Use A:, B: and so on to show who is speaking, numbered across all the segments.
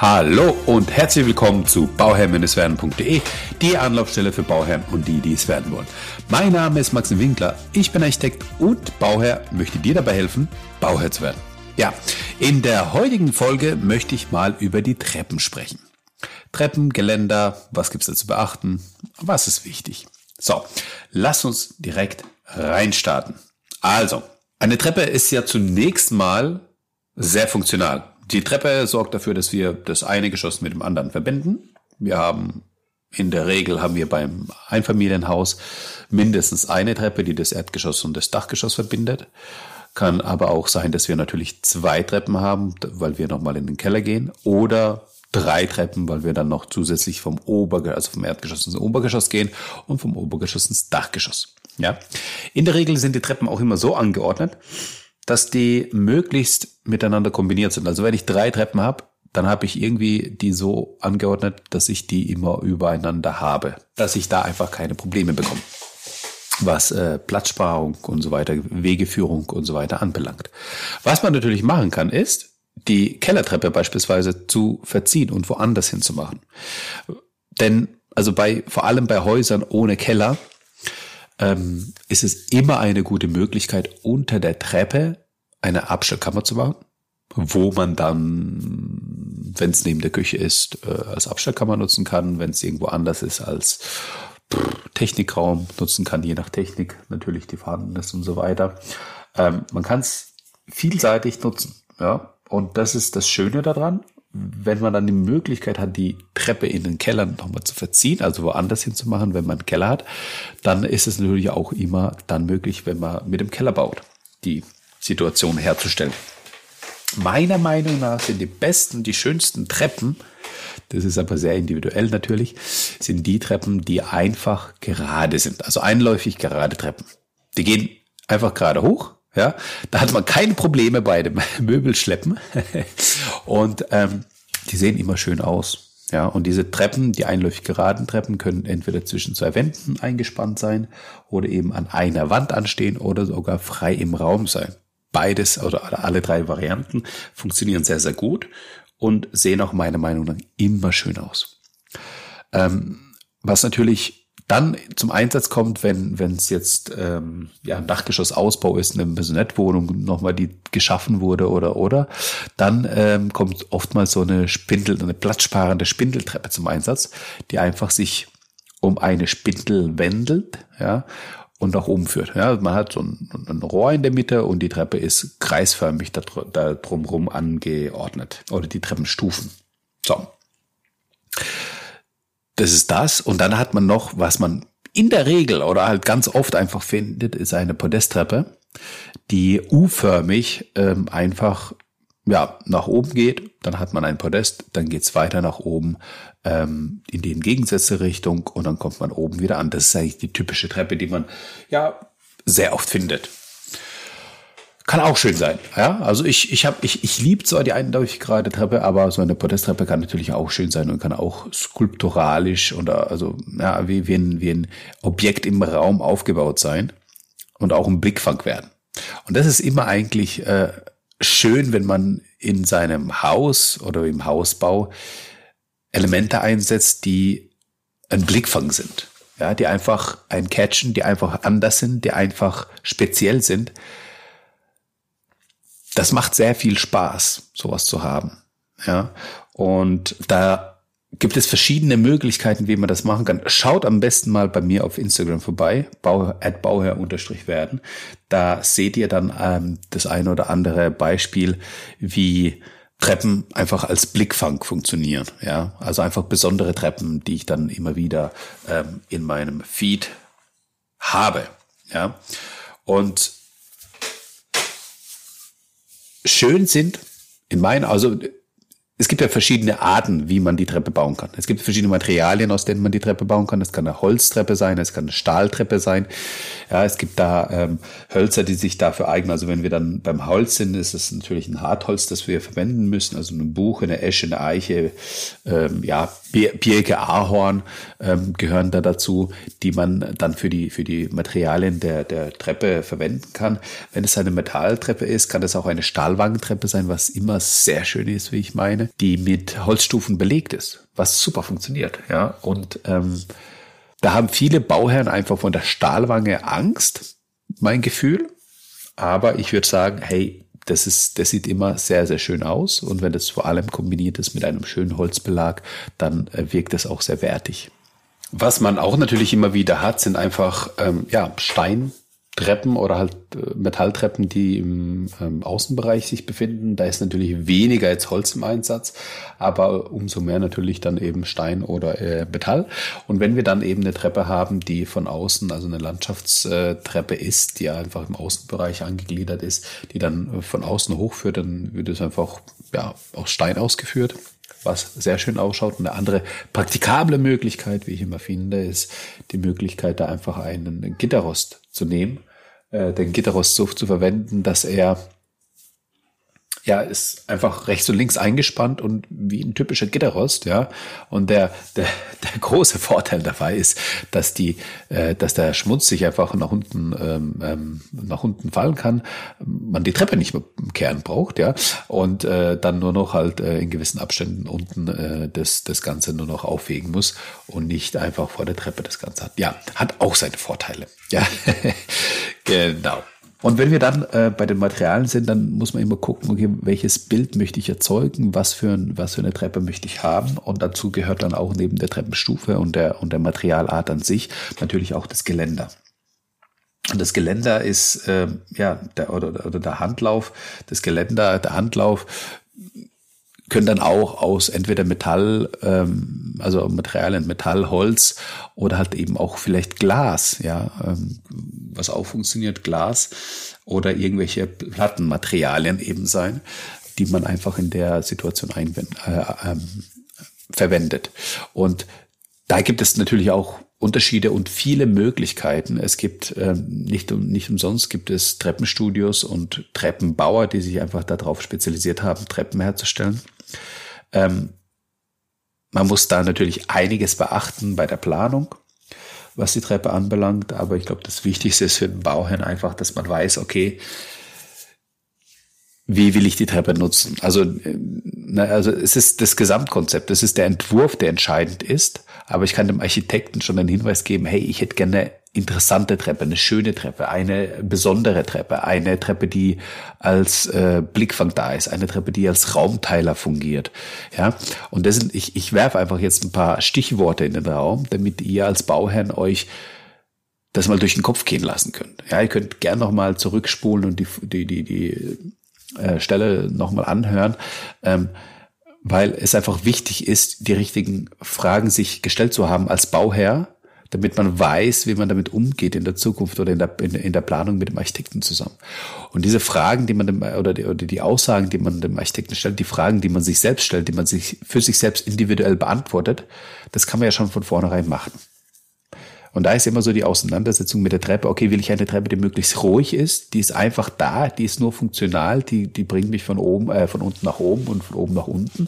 A: Hallo und herzlich willkommen zu bauherr-werden.de, die Anlaufstelle für Bauherren und die, die es werden wollen. Mein Name ist Maxim Winkler, ich bin Architekt und Bauherr, möchte dir dabei helfen, Bauherr zu werden. Ja, in der heutigen Folge möchte ich mal über die Treppen sprechen. Treppen, Geländer, was gibt's da zu beachten, was ist wichtig? So, lass uns direkt reinstarten. Also, eine Treppe ist ja zunächst mal sehr funktional. Die Treppe sorgt dafür, dass wir das eine Geschoss mit dem anderen verbinden. Wir haben in der Regel haben wir beim Einfamilienhaus mindestens eine Treppe, die das Erdgeschoss und das Dachgeschoss verbindet. Kann aber auch sein, dass wir natürlich zwei Treppen haben, weil wir nochmal in den Keller gehen. Oder drei Treppen, weil wir dann noch zusätzlich vom Obergeschoss, also vom Erdgeschoss ins Obergeschoss gehen und vom Obergeschoss ins Dachgeschoss. Ja. In der Regel sind die Treppen auch immer so angeordnet, dass die möglichst miteinander kombiniert sind. Also wenn ich drei Treppen habe, dann habe ich irgendwie die so angeordnet, dass ich die immer übereinander habe, dass ich da einfach keine Probleme bekomme, was äh, Platzsparung und so weiter, Wegeführung und so weiter anbelangt. Was man natürlich machen kann, ist, die Kellertreppe beispielsweise zu verziehen und woanders hinzumachen. Denn also bei vor allem bei Häusern ohne Keller ähm, ist es immer eine gute Möglichkeit, unter der Treppe eine Abstellkammer zu machen, wo man dann, wenn es neben der Küche ist, äh, als Abstellkammer nutzen kann, wenn es irgendwo anders ist, als Technikraum nutzen kann, je nach Technik natürlich, die vorhanden ist und so weiter. Ähm, man kann es vielseitig nutzen, ja. Und das ist das Schöne daran wenn man dann die Möglichkeit hat, die Treppe in den Keller nochmal zu verziehen, also woanders hinzumachen, wenn man einen Keller hat, dann ist es natürlich auch immer dann möglich, wenn man mit dem Keller baut, die Situation herzustellen. Meiner Meinung nach sind die besten, die schönsten Treppen, das ist aber sehr individuell natürlich, sind die Treppen, die einfach gerade sind, also einläufig gerade Treppen. Die gehen einfach gerade hoch, ja, da hat man keine Probleme bei dem Möbelschleppen. und ähm, die sehen immer schön aus. Ja, und diese Treppen, die einläufig geraden Treppen, können entweder zwischen zwei Wänden eingespannt sein oder eben an einer Wand anstehen oder sogar frei im Raum sein. Beides oder alle drei Varianten funktionieren sehr, sehr gut und sehen auch meiner Meinung nach immer schön aus. Ähm, was natürlich dann zum Einsatz kommt, wenn wenn es jetzt ähm, ja ein Dachgeschossausbau ist, eine Maisonette-Wohnung nochmal die geschaffen wurde oder oder, dann ähm, kommt oftmals so eine Spindel, eine platzsparende Spindeltreppe zum Einsatz, die einfach sich um eine Spindel wendelt, ja, und nach oben führt. Ja, man hat so ein, ein Rohr in der Mitte und die Treppe ist kreisförmig da, da drumherum angeordnet oder die Treppenstufen. So. Das ist das. Und dann hat man noch, was man in der Regel oder halt ganz oft einfach findet, ist eine Podesttreppe, die U-förmig ähm, einfach ja, nach oben geht, dann hat man ein Podest, dann geht's weiter nach oben ähm, in die entgegengesetzte Richtung und dann kommt man oben wieder an. Das ist eigentlich die typische Treppe, die man ja sehr oft findet. Kann auch schön sein. Ja, also ich, ich habe, ich, ich liebe zwar die eindeutig gerade Treppe, aber so eine Podesttreppe kann natürlich auch schön sein und kann auch skulpturalisch oder also ja, wie, wie, ein, wie ein Objekt im Raum aufgebaut sein und auch ein Blickfang werden. Und das ist immer eigentlich äh, schön, wenn man in seinem Haus oder im Hausbau Elemente einsetzt, die ein Blickfang sind. Ja, die einfach ein Catchen, die einfach anders sind, die einfach speziell sind das macht sehr viel Spaß, sowas zu haben. Ja, und da gibt es verschiedene Möglichkeiten, wie man das machen kann. Schaut am besten mal bei mir auf Instagram vorbei, bauherr-werden. Da seht ihr dann ähm, das eine oder andere Beispiel, wie Treppen einfach als Blickfang funktionieren. Ja, also einfach besondere Treppen, die ich dann immer wieder ähm, in meinem Feed habe. Ja, und schön sind, in meinen, also es gibt ja verschiedene Arten, wie man die Treppe bauen kann. Es gibt verschiedene Materialien, aus denen man die Treppe bauen kann. Es kann eine Holztreppe sein, es kann eine Stahltreppe sein. Ja, es gibt da ähm, Hölzer, die sich dafür eignen. Also wenn wir dann beim Holz sind, ist es natürlich ein Hartholz, das wir verwenden müssen. Also eine Buche, eine Esche, eine Eiche, ähm, ja, Birke, Ahorn ähm, gehören da dazu, die man dann für die für die Materialien der der Treppe verwenden kann. Wenn es eine Metalltreppe ist, kann es auch eine Stahlwangentreppe sein, was immer sehr schön ist, wie ich meine. Die mit Holzstufen belegt ist, was super funktioniert. Ja, und ähm, da haben viele Bauherren einfach von der Stahlwange Angst, mein Gefühl. Aber ich würde sagen, hey, das ist, das sieht immer sehr, sehr schön aus. Und wenn das vor allem kombiniert ist mit einem schönen Holzbelag, dann äh, wirkt es auch sehr wertig. Was man auch natürlich immer wieder hat, sind einfach ähm, ja, Stein, Treppen oder halt äh, Metalltreppen, die im ähm, Außenbereich sich befinden. Da ist natürlich weniger jetzt Holz im Einsatz, aber umso mehr natürlich dann eben Stein oder äh, Metall. Und wenn wir dann eben eine Treppe haben, die von außen, also eine Landschaftstreppe ist, die einfach im Außenbereich angegliedert ist, die dann von außen hochführt, dann wird es einfach ja, aus Stein ausgeführt was sehr schön ausschaut. Und eine andere praktikable Möglichkeit, wie ich immer finde, ist die Möglichkeit, da einfach einen Gitterrost zu nehmen äh, den Gitterrost so zu verwenden, dass er ja, ist einfach rechts und links eingespannt und wie ein typischer Gitterrost, ja. Und der, der, der große Vorteil dabei ist, dass die, äh, dass der Schmutz sich einfach nach unten, ähm, ähm, nach unten fallen kann, man die Treppe nicht mehr kehren braucht, ja. Und äh, dann nur noch halt äh, in gewissen Abständen unten äh, das, das Ganze nur noch aufwegen muss und nicht einfach vor der Treppe das Ganze hat. Ja, hat auch seine Vorteile. Ja, genau. Und wenn wir dann äh, bei den Materialien sind, dann muss man immer gucken, okay, welches Bild möchte ich erzeugen, was für, ein, was für eine Treppe möchte ich haben. Und dazu gehört dann auch neben der Treppenstufe und der, und der Materialart an sich natürlich auch das Geländer. Und das Geländer ist äh, ja der oder, oder der Handlauf, das Geländer, der Handlauf können dann auch aus entweder Metall, ähm, also Materialien, Metall, Holz oder halt eben auch vielleicht Glas, ja, ähm, was auch funktioniert, Glas oder irgendwelche Plattenmaterialien eben sein, die man einfach in der Situation einwend, äh, ähm, verwendet. Und da gibt es natürlich auch Unterschiede und viele Möglichkeiten. Es gibt ähm, nicht, nicht umsonst gibt es Treppenstudios und Treppenbauer, die sich einfach darauf spezialisiert haben, Treppen herzustellen. Ähm, man muss da natürlich einiges beachten bei der Planung, was die Treppe anbelangt. Aber ich glaube, das Wichtigste ist für den Bauherrn einfach, dass man weiß, okay, wie will ich die Treppe nutzen? Also, äh, also es ist das Gesamtkonzept, es ist der Entwurf, der entscheidend ist. Aber ich kann dem Architekten schon einen Hinweis geben, hey, ich hätte gerne interessante Treppe, eine schöne Treppe, eine besondere Treppe, eine Treppe, die als äh, Blickfang da ist, eine Treppe, die als Raumteiler fungiert. Ja, und das sind, ich, ich werfe einfach jetzt ein paar Stichworte in den Raum, damit ihr als Bauherrn euch das mal durch den Kopf gehen lassen könnt. Ja, ihr könnt gern noch mal zurückspulen und die die die die äh, Stelle noch mal anhören. Ähm, weil es einfach wichtig ist, die richtigen Fragen sich gestellt zu haben als Bauherr, damit man weiß, wie man damit umgeht in der Zukunft oder in der, in, in der Planung mit dem Architekten zusammen. Und diese Fragen, die man dem, oder die, oder die Aussagen, die man dem Architekten stellt, die Fragen, die man sich selbst stellt, die man sich für sich selbst individuell beantwortet, das kann man ja schon von vornherein machen. Und da ist immer so die Auseinandersetzung mit der Treppe. Okay, will ich eine Treppe, die möglichst ruhig ist? Die ist einfach da, die ist nur funktional, die, die bringt mich von oben, äh, von unten nach oben und von oben nach unten.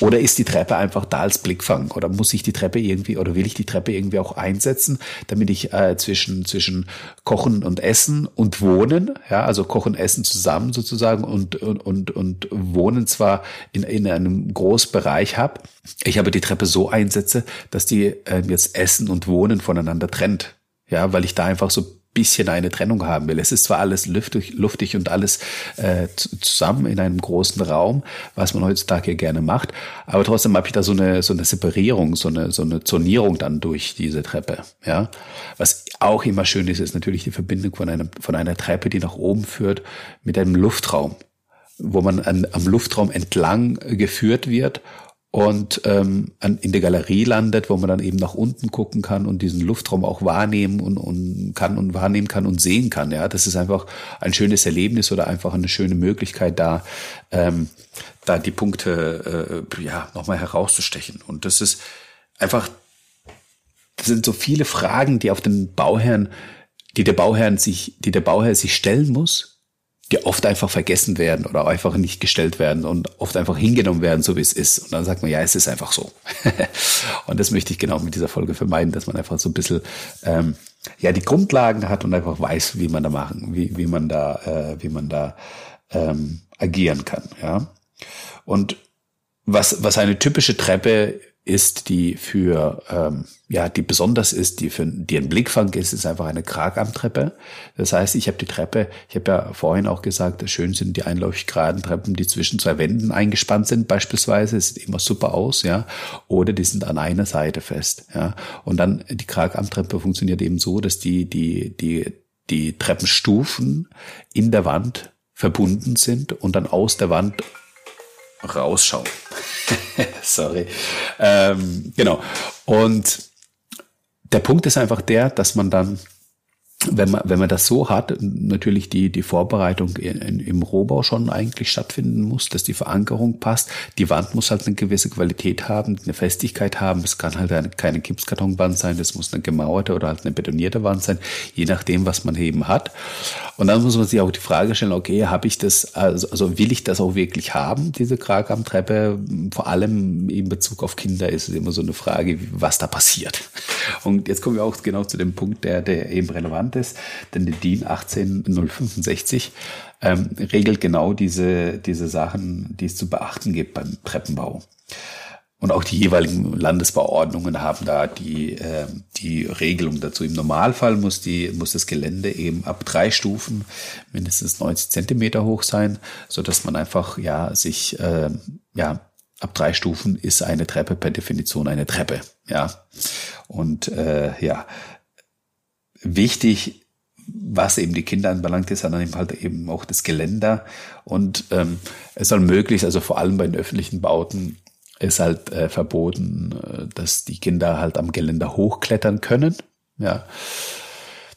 A: Oder ist die Treppe einfach da als Blickfang? Oder muss ich die Treppe irgendwie, oder will ich die Treppe irgendwie auch einsetzen, damit ich äh, zwischen, zwischen Kochen und Essen und Wohnen, ja, also Kochen, Essen zusammen sozusagen und, und, und, und Wohnen zwar in, in einem Großbereich habe, ich aber die Treppe so einsetze, dass die äh, jetzt Essen und Wohnen voneinander trennt. Ja, weil ich da einfach so bisschen eine Trennung haben will. Es ist zwar alles luftig, luftig und alles äh, zusammen in einem großen Raum, was man heutzutage gerne macht, aber trotzdem habe ich da so eine so eine Separierung, so eine so eine Zonierung dann durch diese Treppe. Ja, was auch immer schön ist, ist natürlich die Verbindung von einer von einer Treppe, die nach oben führt, mit einem Luftraum, wo man an, am Luftraum entlang geführt wird und ähm, in der Galerie landet, wo man dann eben nach unten gucken kann und diesen Luftraum auch wahrnehmen und, und kann und wahrnehmen kann und sehen kann. Ja, das ist einfach ein schönes Erlebnis oder einfach eine schöne Möglichkeit, da ähm, da die Punkte äh, ja nochmal herauszustechen. Und das ist einfach, das sind so viele Fragen, die auf den Bauherrn, die der Bauherrn sich, die der Bauherr sich stellen muss die oft einfach vergessen werden oder einfach nicht gestellt werden und oft einfach hingenommen werden, so wie es ist. Und dann sagt man, ja, es ist einfach so. und das möchte ich genau mit dieser Folge vermeiden, dass man einfach so ein bisschen ähm, ja die Grundlagen hat und einfach weiß, wie man da machen, wie, wie man da, äh, wie man da ähm, agieren kann. Ja. Und was, was eine typische Treppe ist, die für ähm, ja die besonders ist, die für die ein Blickfang ist, ist einfach eine Kragarmtreppe. Das heißt, ich habe die Treppe, ich habe ja vorhin auch gesagt, schön sind die einläufig geraden Treppen, die zwischen zwei Wänden eingespannt sind, beispielsweise, sieht immer super aus, ja, oder die sind an einer Seite fest, ja. Und dann die Kragarmtreppe funktioniert eben so, dass die die die die Treppenstufen in der Wand verbunden sind und dann aus der Wand rausschauen. Sorry. Ähm, genau. Und der Punkt ist einfach der, dass man dann wenn man, wenn man das so hat, natürlich die, die Vorbereitung in, im Rohbau schon eigentlich stattfinden muss, dass die Verankerung passt. Die Wand muss halt eine gewisse Qualität haben, eine Festigkeit haben. Es kann halt eine, keine Gipskartonwand sein, das muss eine gemauerte oder halt eine betonierte Wand sein, je nachdem, was man eben hat. Und dann muss man sich auch die Frage stellen, okay, habe ich das, also, also will ich das auch wirklich haben, diese Kragarmtreppe? Vor allem in Bezug auf Kinder ist es immer so eine Frage, was da passiert. Und jetzt kommen wir auch genau zu dem Punkt, der, der eben relevant ist, denn die DIN 18065 ähm, regelt genau diese, diese Sachen, die es zu beachten gibt beim Treppenbau. Und auch die jeweiligen Landesbauordnungen haben da die, äh, die Regelung dazu. Im Normalfall muss, die, muss das Gelände eben ab drei Stufen mindestens 90 Zentimeter hoch sein, so dass man einfach ja sich äh, ja ab drei Stufen ist eine Treppe per Definition eine Treppe. Ja. Und äh, ja, wichtig, was eben die Kinder anbelangt, ist dann halt eben auch das Geländer. Und ähm, es soll möglichst, also vor allem bei den öffentlichen Bauten, ist halt äh, verboten, äh, dass die Kinder halt am Geländer hochklettern können. Ja.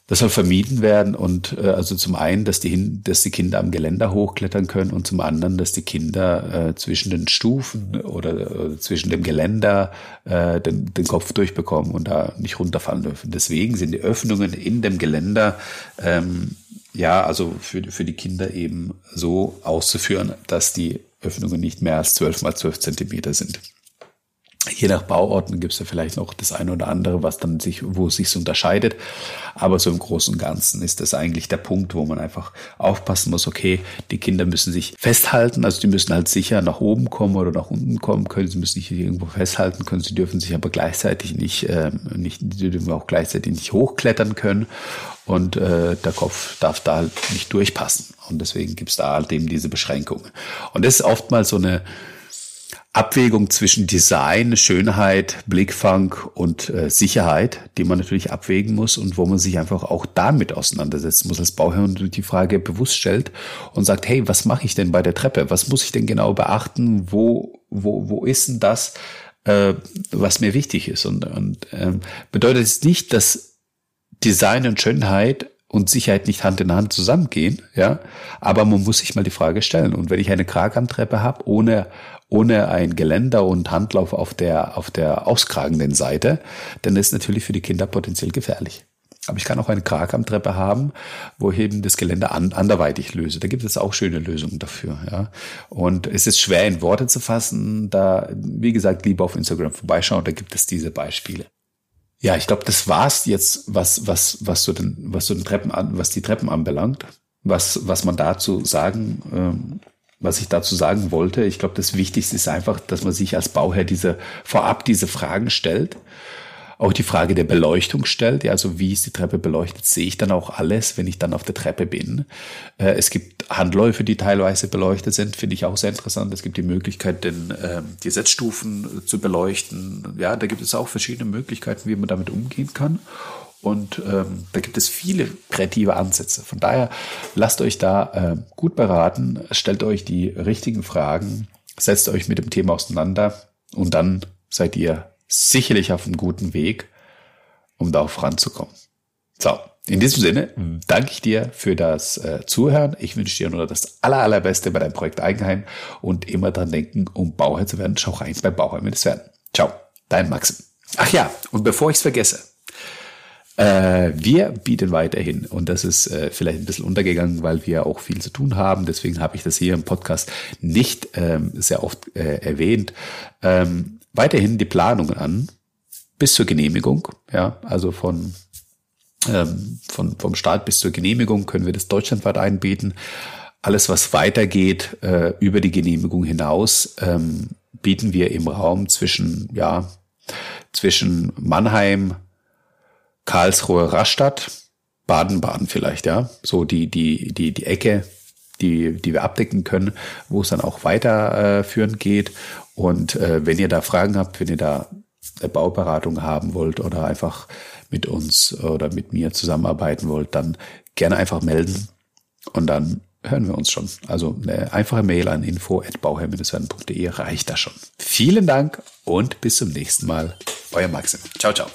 A: Das soll vermieden werden und äh, also zum einen, dass die, dass die Kinder am Geländer hochklettern können und zum anderen, dass die Kinder äh, zwischen den Stufen oder äh, zwischen dem Geländer äh, den, den Kopf durchbekommen und da nicht runterfallen dürfen. Deswegen sind die Öffnungen in dem Geländer ähm, ja also für, für die Kinder eben so auszuführen, dass die Öffnungen nicht mehr als 12 mal 12 Zentimeter sind. Je nach Bauorten gibt es ja vielleicht noch das eine oder andere, was dann sich, wo es sich unterscheidet. Aber so im Großen und Ganzen ist das eigentlich der Punkt, wo man einfach aufpassen muss, okay, die Kinder müssen sich festhalten, also die müssen halt sicher nach oben kommen oder nach unten kommen können, sie müssen sich irgendwo festhalten können, sie dürfen sich aber gleichzeitig nicht, äh, nicht, sie dürfen auch gleichzeitig nicht hochklettern können und äh, der Kopf darf da halt nicht durchpassen. Und deswegen gibt es da halt eben diese Beschränkungen. Und das ist oftmals so eine Abwägung zwischen Design, Schönheit, Blickfang und äh, Sicherheit, die man natürlich abwägen muss und wo man sich einfach auch damit auseinandersetzen muss als Bauherr und die Frage bewusst stellt und sagt, hey, was mache ich denn bei der Treppe? Was muss ich denn genau beachten? Wo, wo, wo ist denn das, äh, was mir wichtig ist? Und, und ähm, bedeutet es nicht, dass Design und Schönheit und Sicherheit nicht Hand in Hand zusammengehen, ja. Aber man muss sich mal die Frage stellen. Und wenn ich eine Kragamtreppe habe, ohne, ohne ein Geländer und Handlauf auf der, auf der auskragenden Seite, dann ist natürlich für die Kinder potenziell gefährlich. Aber ich kann auch eine Kragamtreppe haben, wo ich eben das Geländer an, anderweitig löse. Da gibt es auch schöne Lösungen dafür. Ja. Und es ist schwer in Worte zu fassen. Da, wie gesagt, lieber auf Instagram vorbeischauen, da gibt es diese Beispiele. Ja, ich glaube, das war's jetzt, was, was, was so den, was so den Treppen an, was die Treppen anbelangt. Was, was man dazu sagen, ähm, was ich dazu sagen wollte. Ich glaube, das Wichtigste ist einfach, dass man sich als Bauherr diese, vorab diese Fragen stellt auch die Frage der Beleuchtung stellt. Ja, also wie ist die Treppe beleuchtet? Sehe ich dann auch alles, wenn ich dann auf der Treppe bin? Äh, es gibt Handläufe, die teilweise beleuchtet sind, finde ich auch sehr interessant. Es gibt die Möglichkeit, den, äh, die Setzstufen zu beleuchten. Ja, da gibt es auch verschiedene Möglichkeiten, wie man damit umgehen kann. Und ähm, da gibt es viele kreative Ansätze. Von daher lasst euch da äh, gut beraten, stellt euch die richtigen Fragen, setzt euch mit dem Thema auseinander und dann seid ihr sicherlich auf einem guten Weg, um da auch voranzukommen. So, in diesem Sinne danke ich dir für das äh, Zuhören. Ich wünsche dir nur das aller, allerbeste bei deinem Projekt Eigenheim und immer dran denken, um Bauherr zu werden, schau rein bei Bauherr werden. Ciao, dein Maxim. Ach ja, und bevor ich es vergesse, äh, wir bieten weiterhin, und das ist äh, vielleicht ein bisschen untergegangen, weil wir auch viel zu tun haben, deswegen habe ich das hier im Podcast nicht ähm, sehr oft äh, erwähnt, ähm, weiterhin die Planungen an bis zur Genehmigung. Ja, also von, ähm, von vom Start bis zur Genehmigung können wir das deutschlandweit einbieten. Alles, was weitergeht äh, über die Genehmigung hinaus, ähm, bieten wir im Raum zwischen, ja, zwischen Mannheim, Karlsruhe, Rastatt, Baden-Baden vielleicht, ja. So die, die, die, die Ecke, die, die wir abdecken können, wo es dann auch weiterführend äh, geht. Und äh, wenn ihr da Fragen habt, wenn ihr da eine Bauberatung haben wollt oder einfach mit uns oder mit mir zusammenarbeiten wollt, dann gerne einfach melden und dann hören wir uns schon. Also eine einfache Mail an info.bauherr-werden.de reicht da schon. Vielen Dank und bis zum nächsten Mal. Euer Maxim. Ciao, ciao.